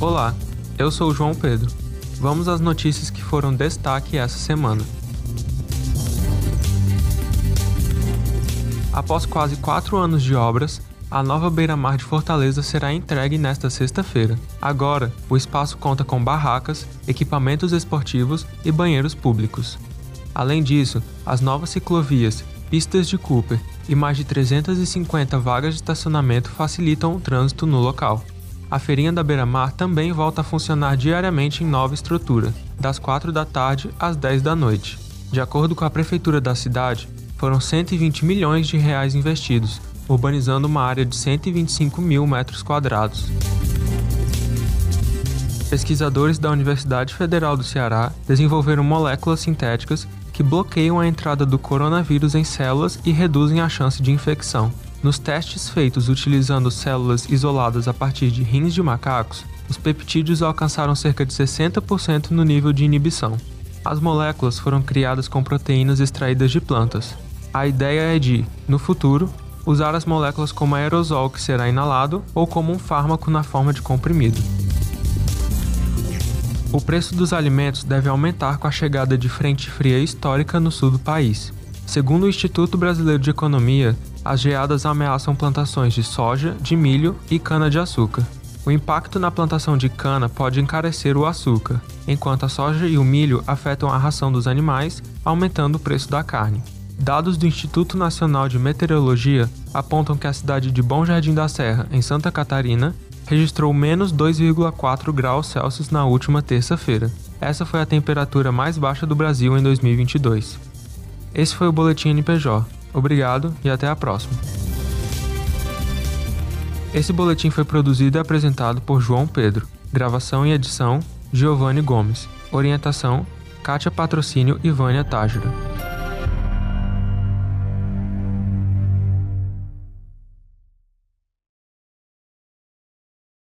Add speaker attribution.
Speaker 1: Olá, eu sou o João Pedro. Vamos às notícias que foram destaque essa semana. Após quase quatro anos de obras, a nova beira-mar de Fortaleza será entregue nesta sexta-feira. Agora, o espaço conta com barracas, equipamentos esportivos e banheiros públicos. Além disso, as novas ciclovias, pistas de Cooper e mais de 350 vagas de estacionamento facilitam o trânsito no local. A feirinha da Beira-Mar também volta a funcionar diariamente em nova estrutura, das 4 da tarde às 10 da noite. De acordo com a prefeitura da cidade, foram 120 milhões de reais investidos, urbanizando uma área de 125 mil metros quadrados. Pesquisadores da Universidade Federal do Ceará desenvolveram moléculas sintéticas que bloqueiam a entrada do coronavírus em células e reduzem a chance de infecção. Nos testes feitos utilizando células isoladas a partir de rins de macacos, os peptídeos alcançaram cerca de 60% no nível de inibição. As moléculas foram criadas com proteínas extraídas de plantas. A ideia é de, no futuro, usar as moléculas como aerosol que será inalado ou como um fármaco na forma de comprimido. O preço dos alimentos deve aumentar com a chegada de frente fria histórica no sul do país. Segundo o Instituto Brasileiro de Economia, as geadas ameaçam plantações de soja, de milho e cana-de-açúcar. O impacto na plantação de cana pode encarecer o açúcar, enquanto a soja e o milho afetam a ração dos animais, aumentando o preço da carne. Dados do Instituto Nacional de Meteorologia apontam que a cidade de Bom Jardim da Serra, em Santa Catarina, registrou menos 2,4 graus Celsius na última terça-feira. Essa foi a temperatura mais baixa do Brasil em 2022. Esse foi o Boletim NPJ. Obrigado e até a próxima. Esse boletim foi produzido e apresentado por João Pedro. Gravação e edição: Giovanni Gomes. Orientação: Kátia Patrocínio e Vânia Tájura.